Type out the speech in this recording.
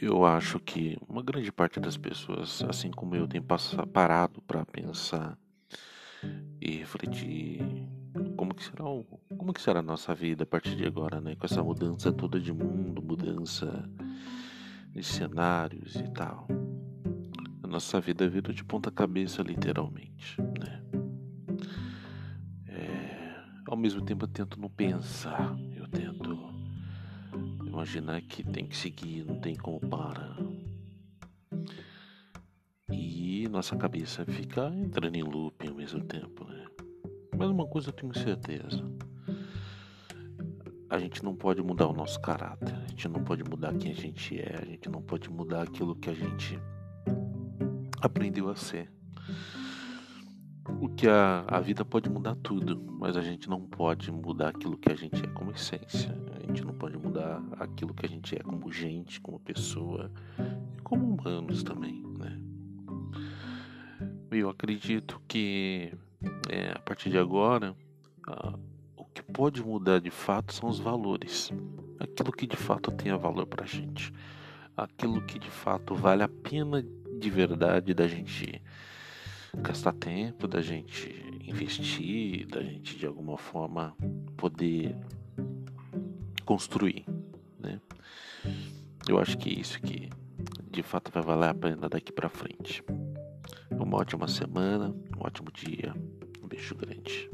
Eu acho que uma grande parte das pessoas, assim como eu, tem parado para pensar e refletir como que será o, como que será a nossa vida a partir de agora, né? Com essa mudança toda de mundo, mudança de cenários e tal. A nossa vida virou de ponta cabeça, literalmente, né? É, ao mesmo tempo eu tento não pensar, eu tento imaginar que tem que seguir, não tem como parar. E nossa cabeça fica entrando em loop ao mesmo tempo, né? Mas uma coisa eu tenho certeza. A gente não pode mudar o nosso caráter, a gente não pode mudar quem a gente é, a gente não pode mudar aquilo que a gente aprendeu a ser. O que a, a vida pode mudar tudo, mas a gente não pode mudar aquilo que a gente é como essência. A gente não pode mudar aquilo que a gente é como gente, como pessoa e como humanos também, né? Eu acredito que é, a partir de agora, o que pode mudar de fato são os valores. Aquilo que de fato tenha valor pra gente. Aquilo que de fato vale a pena de verdade da gente gastar tempo, da gente investir, da gente de alguma forma poder construir, né? Eu acho que é isso que de fato vai valer a pena daqui para frente. Uma ótima semana, um ótimo dia, um beijo grande.